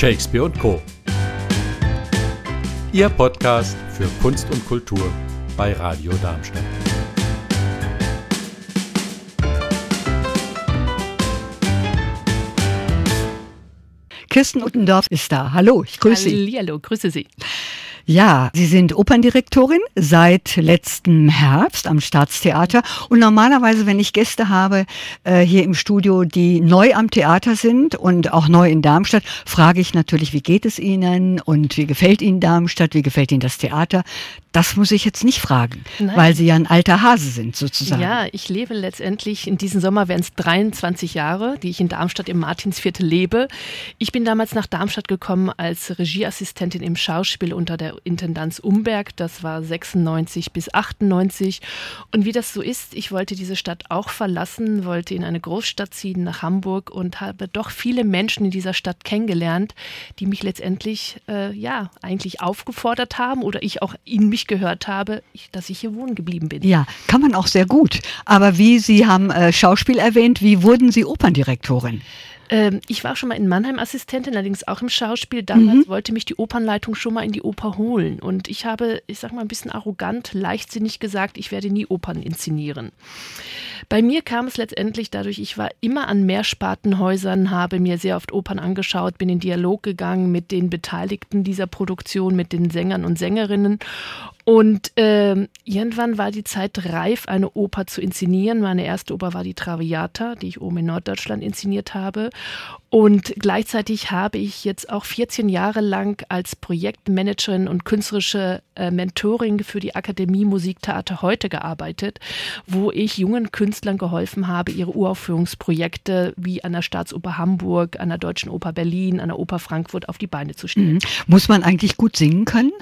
Shakespeare und Co. Ihr Podcast für Kunst und Kultur bei Radio Darmstadt. Kirsten Uttendorf ist da. Hallo, ich grüße Sie. Hallo, grüße Sie. Ja, Sie sind Operndirektorin seit letztem Herbst am Staatstheater. Und normalerweise, wenn ich Gäste habe äh, hier im Studio, die neu am Theater sind und auch neu in Darmstadt, frage ich natürlich, wie geht es Ihnen und wie gefällt Ihnen Darmstadt, wie gefällt Ihnen das Theater? Das muss ich jetzt nicht fragen, Nein. weil Sie ja ein alter Hase sind sozusagen. Ja, ich lebe letztendlich, in diesem Sommer werden es 23 Jahre, die ich in Darmstadt im Martinsviertel lebe. Ich bin damals nach Darmstadt gekommen als Regieassistentin im Schauspiel unter der Intendanz Umberg. Das war 96 bis 98. Und wie das so ist, ich wollte diese Stadt auch verlassen, wollte in eine Großstadt ziehen, nach Hamburg und habe doch viele Menschen in dieser Stadt kennengelernt, die mich letztendlich, äh, ja, eigentlich aufgefordert haben oder ich auch in mich gehört habe, ich, dass ich hier wohnen geblieben bin. Ja, kann man auch sehr gut. Aber wie Sie haben äh, Schauspiel erwähnt, wie wurden Sie Operndirektorin? Ähm, ich war schon mal in Mannheim Assistentin, allerdings auch im Schauspiel. Damals mhm. wollte mich die Opernleitung schon mal in die Oper holen. Und ich habe, ich sag mal, ein bisschen arrogant, leichtsinnig gesagt, ich werde nie Opern inszenieren. Bei mir kam es letztendlich dadurch, ich war immer an Mehrspartenhäusern, habe mir sehr oft Opern angeschaut, bin in Dialog gegangen mit den Beteiligten dieser Produktion, mit den Sängern und Sängerinnen und äh, irgendwann war die Zeit reif, eine Oper zu inszenieren. Meine erste Oper war die Traviata, die ich oben in Norddeutschland inszeniert habe. Und gleichzeitig habe ich jetzt auch 14 Jahre lang als Projektmanagerin und künstlerische äh, Mentoring für die Akademie Musiktheater heute gearbeitet, wo ich jungen Künstlern geholfen habe, ihre Uraufführungsprojekte wie an der Staatsoper Hamburg, an der Deutschen Oper Berlin, an der Oper Frankfurt auf die Beine zu stellen. Mhm. Muss man eigentlich gut singen können?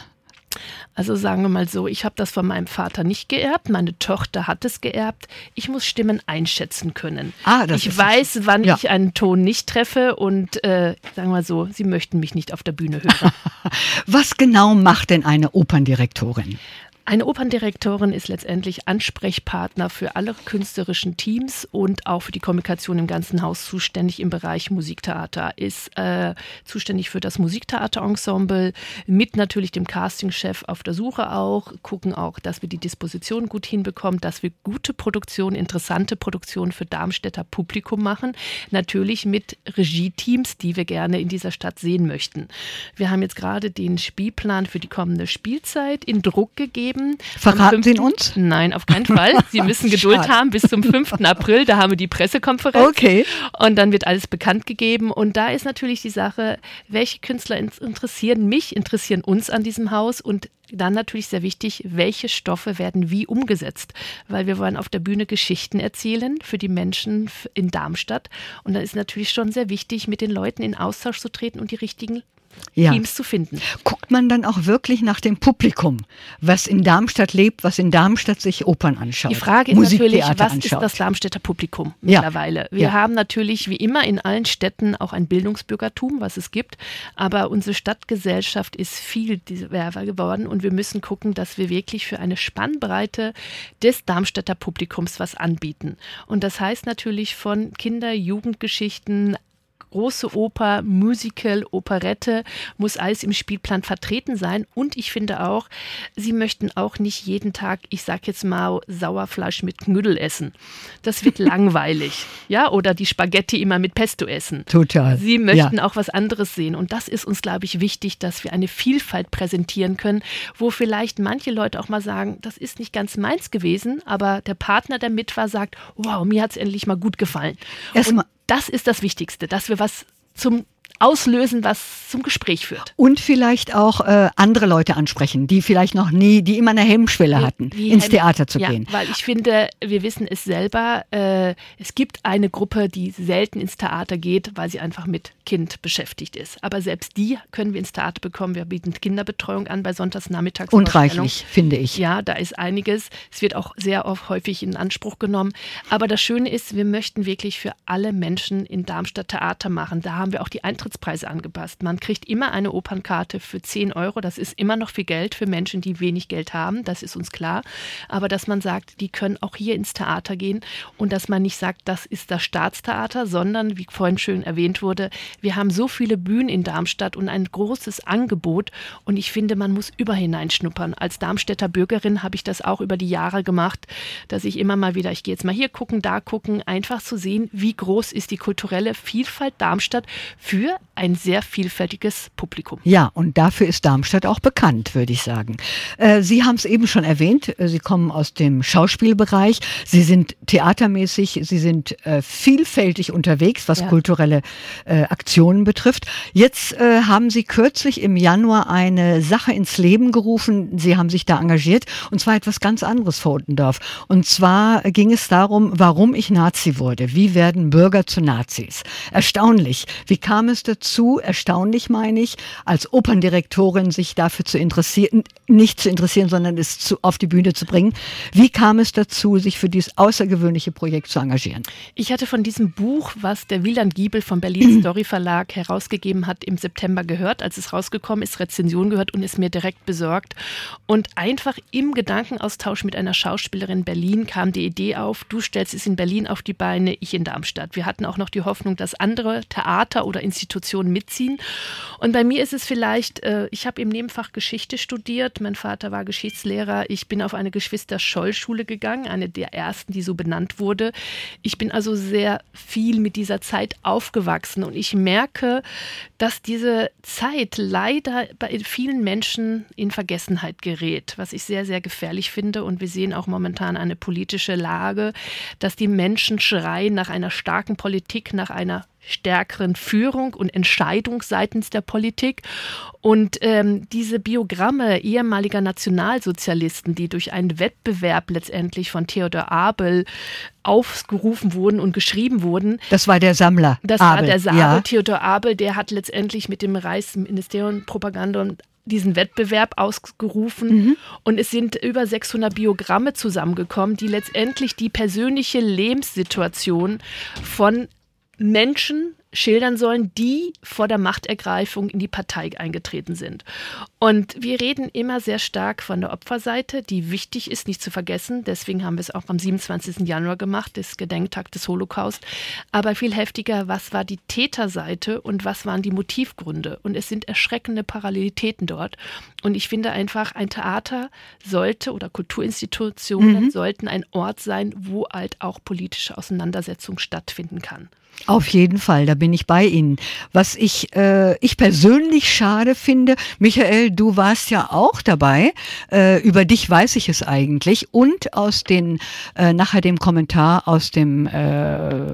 Also sagen wir mal so, ich habe das von meinem Vater nicht geerbt, meine Tochter hat es geerbt. Ich muss Stimmen einschätzen können. Ah, das ich weiß, wann ja. ich einen Ton nicht treffe und äh, sagen wir mal so, Sie möchten mich nicht auf der Bühne hören. Was genau macht denn eine Operndirektorin? Eine Operndirektorin ist letztendlich Ansprechpartner für alle künstlerischen Teams und auch für die Kommunikation im ganzen Haus zuständig im Bereich Musiktheater. Ist äh, zuständig für das Musiktheaterensemble, mit natürlich dem Castingchef auf der Suche auch, gucken auch, dass wir die Disposition gut hinbekommen, dass wir gute Produktion, interessante Produktion für Darmstädter Publikum machen. Natürlich mit Regie-Teams, die wir gerne in dieser Stadt sehen möchten. Wir haben jetzt gerade den Spielplan für die kommende Spielzeit in Druck gegeben geben. Verraten Sie ihn uns? Nein, auf keinen Fall. Sie müssen Geduld haben bis zum 5. April. Da haben wir die Pressekonferenz. Okay. Und dann wird alles bekannt gegeben. Und da ist natürlich die Sache, welche Künstler interessieren mich, interessieren uns an diesem Haus und dann natürlich sehr wichtig, welche Stoffe werden wie umgesetzt, weil wir wollen auf der Bühne Geschichten erzählen für die Menschen in Darmstadt und dann ist natürlich schon sehr wichtig, mit den Leuten in Austausch zu treten und die richtigen ja. Teams zu finden. Guckt man dann auch wirklich nach dem Publikum, was in Darmstadt lebt, was in Darmstadt sich Opern anschaut? Die Frage ist natürlich, was anschaut. ist das Darmstädter Publikum mittlerweile? Ja. Wir ja. haben natürlich wie immer in allen Städten auch ein Bildungsbürgertum, was es gibt, aber unsere Stadtgesellschaft ist viel diverser geworden und wir müssen gucken, dass wir wirklich für eine Spannbreite des Darmstädter Publikums was anbieten. Und das heißt natürlich von Kinder-, Jugendgeschichten, große Oper, Musical, Operette, muss alles im Spielplan vertreten sein. Und ich finde auch, sie möchten auch nicht jeden Tag, ich sag jetzt mal, Sauerfleisch mit Knüdel essen. Das wird langweilig. Ja, oder die Spaghetti immer mit Pesto essen. Total. Sie möchten ja. auch was anderes sehen. Und das ist uns, glaube ich, wichtig, dass wir eine Vielfalt präsentieren können, wo vielleicht manche Leute auch mal sagen, das ist nicht ganz meins gewesen, aber der Partner, der mit war, sagt, wow, mir hat es endlich mal gut gefallen. Erstmal das ist das Wichtigste, dass wir was zum auslösen, was zum Gespräch führt. Und vielleicht auch äh, andere Leute ansprechen, die vielleicht noch nie, die immer eine Hemmschwelle hatten, die ins Hemm Theater zu ja, gehen. Weil ich finde, wir wissen es selber, äh, es gibt eine Gruppe, die selten ins Theater geht, weil sie einfach mit Kind beschäftigt ist. Aber selbst die können wir ins Theater bekommen. Wir bieten Kinderbetreuung an bei Sonntagsnachmittags. Und reichlich, finde ich. Ja, da ist einiges. Es wird auch sehr oft häufig in Anspruch genommen. Aber das Schöne ist, wir möchten wirklich für alle Menschen in Darmstadt Theater machen. Da haben wir auch die Eintritt Eintrittspreise angepasst. Man kriegt immer eine Opernkarte für 10 Euro. Das ist immer noch viel Geld für Menschen, die wenig Geld haben. Das ist uns klar. Aber dass man sagt, die können auch hier ins Theater gehen und dass man nicht sagt, das ist das Staatstheater, sondern, wie vorhin schön erwähnt wurde, wir haben so viele Bühnen in Darmstadt und ein großes Angebot. Und ich finde, man muss überhineinschnuppern. Als Darmstädter Bürgerin habe ich das auch über die Jahre gemacht, dass ich immer mal wieder, ich gehe jetzt mal hier gucken, da gucken, einfach zu sehen, wie groß ist die kulturelle Vielfalt Darmstadt für ein sehr vielfältiges Publikum. Ja, und dafür ist Darmstadt auch bekannt, würde ich sagen. Äh, Sie haben es eben schon erwähnt, äh, Sie kommen aus dem Schauspielbereich, Sie sind theatermäßig, Sie sind äh, vielfältig unterwegs, was ja. kulturelle Aktionen betrifft. Jetzt haben Sie kürzlich im Januar eine Sache ins Leben gerufen, Sie haben sich da engagiert, und zwar etwas ganz anderes vor Uttendorf. Und zwar ging es darum, warum ich Nazi wurde. Wie werden Bürger zu Nazis? Erstaunlich. Wie kam es dazu? Erstaunlich meine ich, als Operndirektorin sich dafür zu interessieren, nicht zu interessieren, sondern es zu, auf die Bühne zu bringen. Wie kam es dazu, sich für dieses außergewöhnliche Projekt zu engagieren? Ich hatte von diesem Buch, was der Wieland Giebel vom Berlin Story Verlag herausgegeben hat, im September gehört, als es rausgekommen ist, Rezension gehört und es mir direkt besorgt. Und einfach im Gedankenaustausch mit einer Schauspielerin in Berlin kam die Idee auf, du stellst es in Berlin auf die Beine, ich in Darmstadt. Wir hatten auch noch die Hoffnung, dass andere Theater oder Institutionen mitziehen. Und bei mir ist es vielleicht, äh, ich habe im Nebenfach Geschichte studiert, mein Vater war Geschichtslehrer, ich bin auf eine Geschwister-Scholl-Schule gegangen, eine der ersten, die so benannt wurde. Ich bin also sehr viel mit dieser Zeit aufgewachsen und ich merke, dass diese Zeit leider bei vielen Menschen in Vergessenheit gerät, was ich sehr, sehr gefährlich finde. Und wir sehen auch momentan eine politische Lage, dass die Menschen schreien nach einer starken Politik, nach einer stärkeren Führung und Entscheidung seitens der Politik. Und ähm, diese Biogramme ehemaliger Nationalsozialisten, die durch einen Wettbewerb letztendlich von Theodor Abel aufgerufen wurden und geschrieben wurden. Das war der Sammler. Das Abel. war der Sammler, ja. Theodor Abel, der hat letztendlich mit dem Reichsministerium Propaganda und diesen Wettbewerb ausgerufen mhm. und es sind über 600 Biogramme zusammengekommen, die letztendlich die persönliche Lebenssituation von Menschen schildern sollen, die vor der Machtergreifung in die Partei eingetreten sind. Und wir reden immer sehr stark von der Opferseite, die wichtig ist, nicht zu vergessen. Deswegen haben wir es auch am 27. Januar gemacht, das Gedenktag des Holocaust. Aber viel heftiger, was war die Täterseite und was waren die Motivgründe? Und es sind erschreckende Parallelitäten dort. Und ich finde einfach, ein Theater sollte oder Kulturinstitutionen mhm. sollten ein Ort sein, wo halt auch politische Auseinandersetzung stattfinden kann. Auf jeden Fall, da bin ich bei Ihnen. Was ich, äh, ich persönlich schade finde, Michael, du warst ja auch dabei, äh, über dich weiß ich es eigentlich und aus den, äh, nachher dem Kommentar aus dem äh,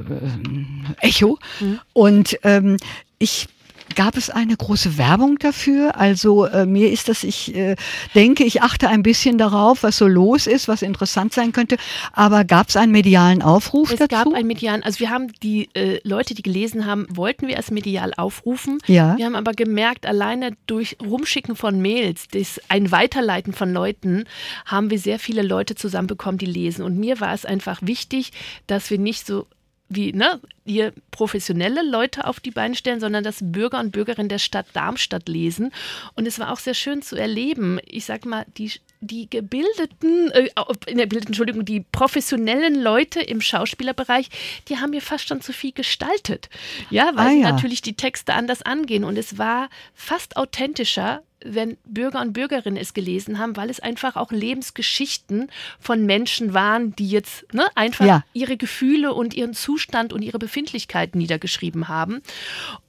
Echo. Mhm. Und ähm, ich Gab es eine große Werbung dafür? Also äh, mir ist das, ich äh, denke, ich achte ein bisschen darauf, was so los ist, was interessant sein könnte. Aber gab es einen medialen Aufruf es dazu? Es gab einen medialen, also wir haben die äh, Leute, die gelesen haben, wollten wir als medial aufrufen. Ja. Wir haben aber gemerkt, alleine durch Rumschicken von Mails, das, ein Weiterleiten von Leuten, haben wir sehr viele Leute zusammenbekommen, die lesen. Und mir war es einfach wichtig, dass wir nicht so wie ne, hier professionelle Leute auf die Beine stellen, sondern dass Bürger und Bürgerinnen der Stadt Darmstadt lesen. Und es war auch sehr schön zu erleben. Ich sag mal, die, die gebildeten, äh, in der Bildung, Entschuldigung, die professionellen Leute im Schauspielerbereich, die haben mir fast schon zu viel gestaltet. Ja, weil ah, ja. natürlich die Texte anders angehen. Und es war fast authentischer wenn Bürger und Bürgerinnen es gelesen haben, weil es einfach auch Lebensgeschichten von Menschen waren, die jetzt ne, einfach ja. ihre Gefühle und ihren Zustand und ihre Befindlichkeiten niedergeschrieben haben.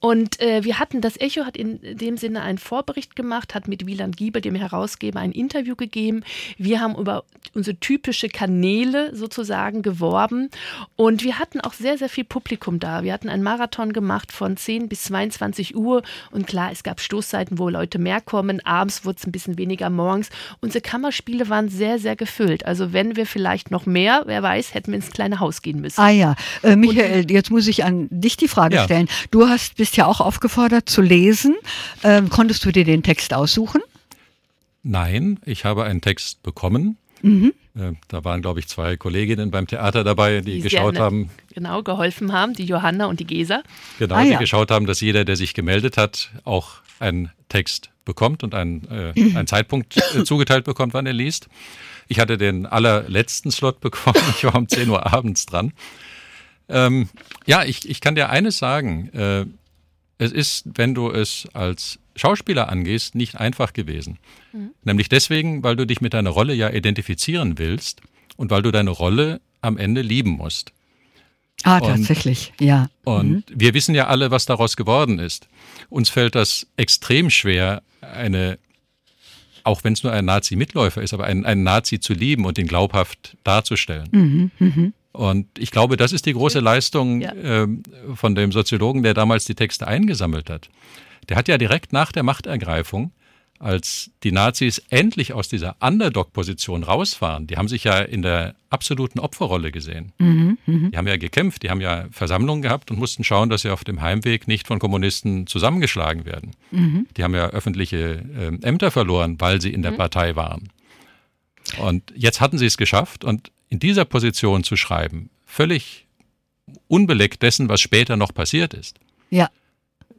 Und äh, wir hatten, das Echo hat in dem Sinne einen Vorbericht gemacht, hat mit Wieland Giebel, dem Herausgeber, ein Interview gegeben. Wir haben über unsere typische Kanäle sozusagen geworben und wir hatten auch sehr, sehr viel Publikum da. Wir hatten einen Marathon gemacht von 10 bis 22 Uhr und klar, es gab Stoßzeiten, wo Leute mehr kommen gekommen. Abends wurde es ein bisschen weniger morgens. Unsere Kammerspiele waren sehr, sehr gefüllt. Also wenn wir vielleicht noch mehr, wer weiß, hätten wir ins kleine Haus gehen müssen. Ah ja, äh, Michael, Und, jetzt muss ich an dich die Frage ja. stellen. Du hast, bist ja auch aufgefordert zu lesen. Ähm, konntest du dir den Text aussuchen? Nein, ich habe einen Text bekommen. Mhm. Äh, da waren, glaube ich, zwei Kolleginnen beim Theater dabei, die, die geschaut haben. Genau, geholfen haben, die Johanna und die Gesa. Genau, ah, die ja. geschaut haben, dass jeder, der sich gemeldet hat, auch einen Text bekommt und einen, äh, einen Zeitpunkt äh, zugeteilt bekommt, wann er liest. Ich hatte den allerletzten Slot bekommen. Ich war um 10 Uhr abends dran. Ähm, ja, ich, ich kann dir eines sagen. Äh, es ist, wenn du es als Schauspieler angehst, nicht einfach gewesen. Mhm. Nämlich deswegen, weil du dich mit deiner Rolle ja identifizieren willst und weil du deine Rolle am Ende lieben musst. Ah, tatsächlich, und, ja. Und mhm. wir wissen ja alle, was daraus geworden ist. Uns fällt das extrem schwer, eine, auch wenn es nur ein Nazi-Mitläufer ist, aber einen, einen Nazi zu lieben und ihn glaubhaft darzustellen. Mhm, mh. Und ich glaube, das ist die große Leistung ja. äh, von dem Soziologen, der damals die Texte eingesammelt hat. Der hat ja direkt nach der Machtergreifung, als die Nazis endlich aus dieser Underdog-Position rausfahren, die haben sich ja in der absoluten Opferrolle gesehen. Mhm, mh. Die haben ja gekämpft, die haben ja Versammlungen gehabt und mussten schauen, dass sie auf dem Heimweg nicht von Kommunisten zusammengeschlagen werden. Mhm. Die haben ja öffentliche äh, Ämter verloren, weil sie in der mhm. Partei waren. Und jetzt hatten sie es geschafft und in dieser Position zu schreiben, völlig unbeleckt dessen, was später noch passiert ist. Ja.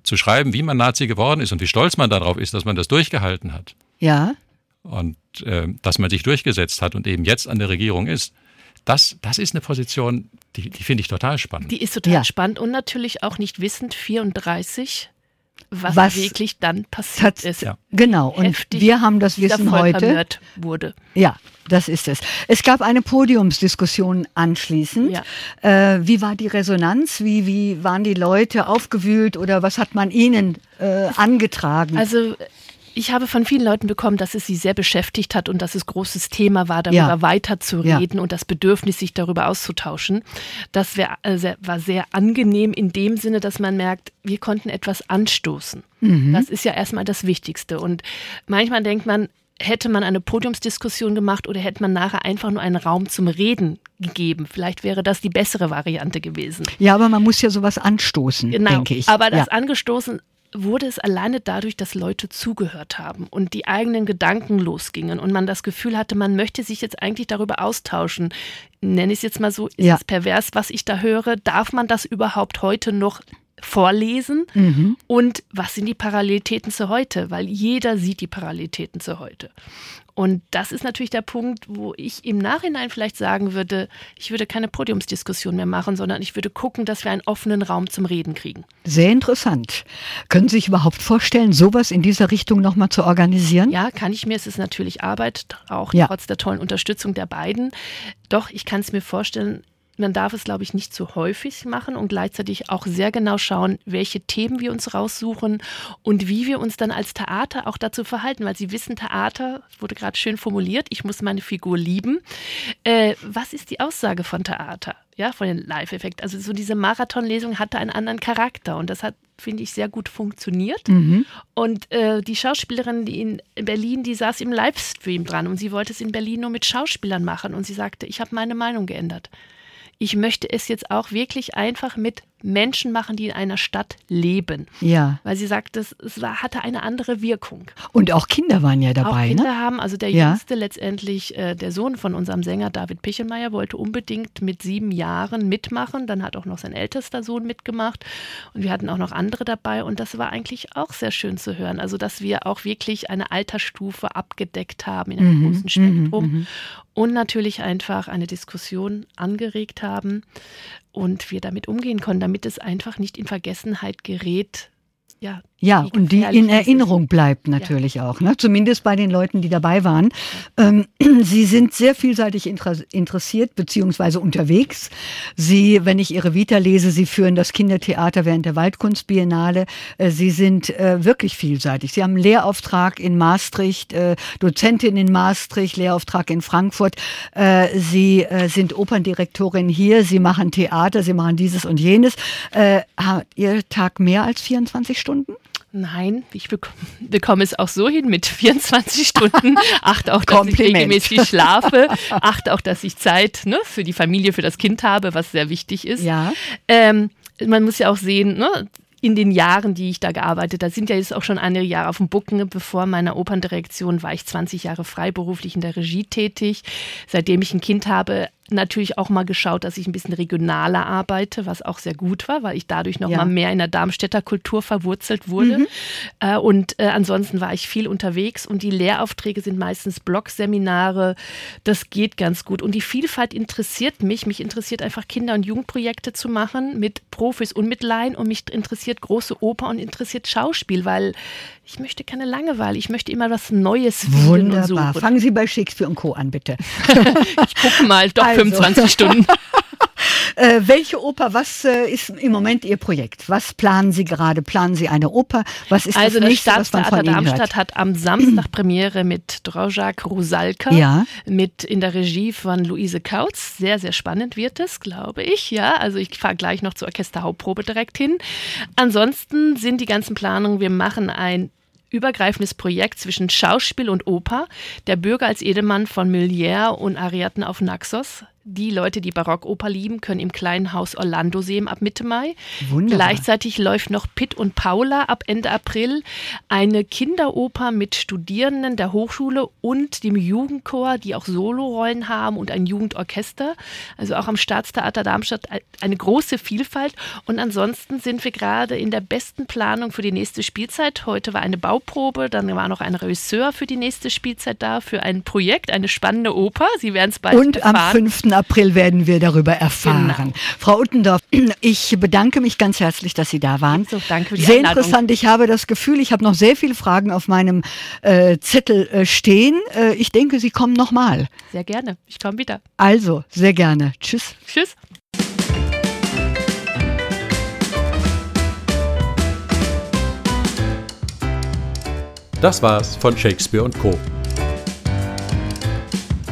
Zu schreiben, wie man Nazi geworden ist und wie stolz man darauf ist, dass man das durchgehalten hat. Ja. Und äh, dass man sich durchgesetzt hat und eben jetzt an der Regierung ist. Das, das ist eine Position, die, die finde ich total spannend. Die ist total ja. spannend und natürlich auch nicht wissend, 34 was, was wirklich dann passiert ist. Ja. Genau, und Heftig wir haben das Wissen heute. Wurde. Ja, das ist es. Es gab eine Podiumsdiskussion anschließend. Ja. Äh, wie war die Resonanz? Wie, wie waren die Leute aufgewühlt oder was hat man ihnen äh, angetragen? Also ich habe von vielen Leuten bekommen, dass es sie sehr beschäftigt hat und dass es großes Thema war, darüber ja. weiterzureden ja. und das Bedürfnis, sich darüber auszutauschen. Das wär, äh, war sehr angenehm in dem Sinne, dass man merkt, wir konnten etwas anstoßen. Mhm. Das ist ja erstmal das Wichtigste. Und manchmal denkt man, hätte man eine Podiumsdiskussion gemacht oder hätte man nachher einfach nur einen Raum zum Reden gegeben. Vielleicht wäre das die bessere Variante gewesen. Ja, aber man muss ja sowas anstoßen, genau, denke ich. Aber das ja. Angestoßen wurde es alleine dadurch, dass Leute zugehört haben und die eigenen Gedanken losgingen und man das Gefühl hatte, man möchte sich jetzt eigentlich darüber austauschen. Nenne ich es jetzt mal so, ist ja. es pervers, was ich da höre? Darf man das überhaupt heute noch vorlesen? Mhm. Und was sind die Parallelitäten zu heute? Weil jeder sieht die Parallelitäten zu heute. Und das ist natürlich der Punkt, wo ich im Nachhinein vielleicht sagen würde, ich würde keine Podiumsdiskussion mehr machen, sondern ich würde gucken, dass wir einen offenen Raum zum Reden kriegen. Sehr interessant. Können Sie sich überhaupt vorstellen, sowas in dieser Richtung nochmal zu organisieren? Ja, kann ich mir. Es ist natürlich Arbeit, auch ja. trotz der tollen Unterstützung der beiden. Doch, ich kann es mir vorstellen, man darf es, glaube ich, nicht zu häufig machen und gleichzeitig auch sehr genau schauen, welche Themen wir uns raussuchen und wie wir uns dann als Theater auch dazu verhalten, weil Sie wissen, Theater wurde gerade schön formuliert, ich muss meine Figur lieben. Äh, was ist die Aussage von Theater? Ja, von den Live-Effekt. Also so diese Marathonlesung hatte einen anderen Charakter und das hat, finde ich, sehr gut funktioniert. Mhm. Und äh, die Schauspielerin, die in Berlin, die saß im Livestream dran und sie wollte es in Berlin nur mit Schauspielern machen und sie sagte, ich habe meine Meinung geändert ich möchte es jetzt auch wirklich einfach mit Menschen machen, die in einer Stadt leben. Ja. Weil sie sagt, es, es war, hatte eine andere Wirkung. Und auch Kinder waren ja dabei. Auch Kinder ne? haben, also der ja. jüngste letztendlich, äh, der Sohn von unserem Sänger David Pichelmeier, wollte unbedingt mit sieben Jahren mitmachen. Dann hat auch noch sein ältester Sohn mitgemacht. Und wir hatten auch noch andere dabei. Und das war eigentlich auch sehr schön zu hören. Also, dass wir auch wirklich eine Altersstufe abgedeckt haben in einem mhm. großen Spektrum. Mhm. mhm. Und natürlich einfach eine Diskussion angeregt haben und wir damit umgehen können, damit es einfach nicht in Vergessenheit gerät, ja, ja, und die in Erinnerung bleibt natürlich ja. auch, ne? zumindest bei den Leuten, die dabei waren. Ähm, Sie sind sehr vielseitig interessiert beziehungsweise unterwegs. Sie, wenn ich Ihre Vita lese, Sie führen das Kindertheater während der Waldkunstbiennale. Äh, Sie sind äh, wirklich vielseitig. Sie haben einen Lehrauftrag in Maastricht, äh, Dozentin in Maastricht, Lehrauftrag in Frankfurt. Äh, Sie äh, sind Operndirektorin hier, Sie machen Theater, Sie machen dieses und jenes. Äh, hat Ihr Tag mehr als 24 Stunden? Nein, ich bekomme es auch so hin mit 24 Stunden. Achte auch, dass ich regelmäßig schlafe. Achte auch, dass ich Zeit ne, für die Familie, für das Kind habe, was sehr wichtig ist. Ja. Ähm, man muss ja auch sehen, ne, in den Jahren, die ich da gearbeitet habe, sind ja jetzt auch schon einige Jahre auf dem Bucken. Bevor meiner Operndirektion war ich 20 Jahre freiberuflich in der Regie tätig. Seitdem ich ein Kind habe, natürlich auch mal geschaut, dass ich ein bisschen regionaler arbeite, was auch sehr gut war, weil ich dadurch noch ja. mal mehr in der Darmstädter Kultur verwurzelt wurde. Mhm. Äh, und äh, ansonsten war ich viel unterwegs und die Lehraufträge sind meistens Blogseminare. Das geht ganz gut. Und die Vielfalt interessiert mich. Mich interessiert einfach Kinder- und Jugendprojekte zu machen mit Profis und mit Laien und mich interessiert große Oper und interessiert Schauspiel, weil ich möchte keine Langeweile. Ich möchte immer was Neues finden Wunderbar. Fangen Sie bei Shakespeare und Co. an, bitte. ich gucke mal, doch also. 25 Stunden. Äh, welche Oper, was äh, ist im Moment Ihr Projekt? Was planen Sie gerade? Planen Sie eine Oper? Was ist also das nächste, was man von Ihnen Darmstadt hört? hat am Samstag Premiere mit Drojak Rusalka, ja. mit in der Regie von Luise Kautz. Sehr, sehr spannend wird es, glaube ich. Ja, also ich fahre gleich noch zur Orchesterhauptprobe direkt hin. Ansonsten sind die ganzen Planungen, wir machen ein übergreifendes Projekt zwischen Schauspiel und Oper. Der Bürger als Edelmann von Molière und Ariadne auf Naxos die Leute, die Barockoper lieben, können im kleinen Haus Orlando sehen ab Mitte Mai. Wunderbar. Gleichzeitig läuft noch Pitt und Paula ab Ende April, eine Kinderoper mit Studierenden der Hochschule und dem Jugendchor, die auch Solorollen haben und ein Jugendorchester. Also auch am Staatstheater Darmstadt eine große Vielfalt. Und ansonsten sind wir gerade in der besten Planung für die nächste Spielzeit. Heute war eine Bauprobe, dann war noch ein Regisseur für die nächste Spielzeit da, für ein Projekt, eine spannende Oper. Sie werden es bald Und erfahren. am 5. April werden wir darüber erfahren. Genau. Frau Uttendorf, ich bedanke mich ganz herzlich, dass Sie da waren. So, danke für die Sehr Einladung. interessant. Ich habe das Gefühl, ich habe noch sehr viele Fragen auf meinem äh, Zettel äh, stehen. Äh, ich denke, Sie kommen nochmal. Sehr gerne. Ich komme wieder. Also, sehr gerne. Tschüss. Tschüss. Das war's von Shakespeare und Co.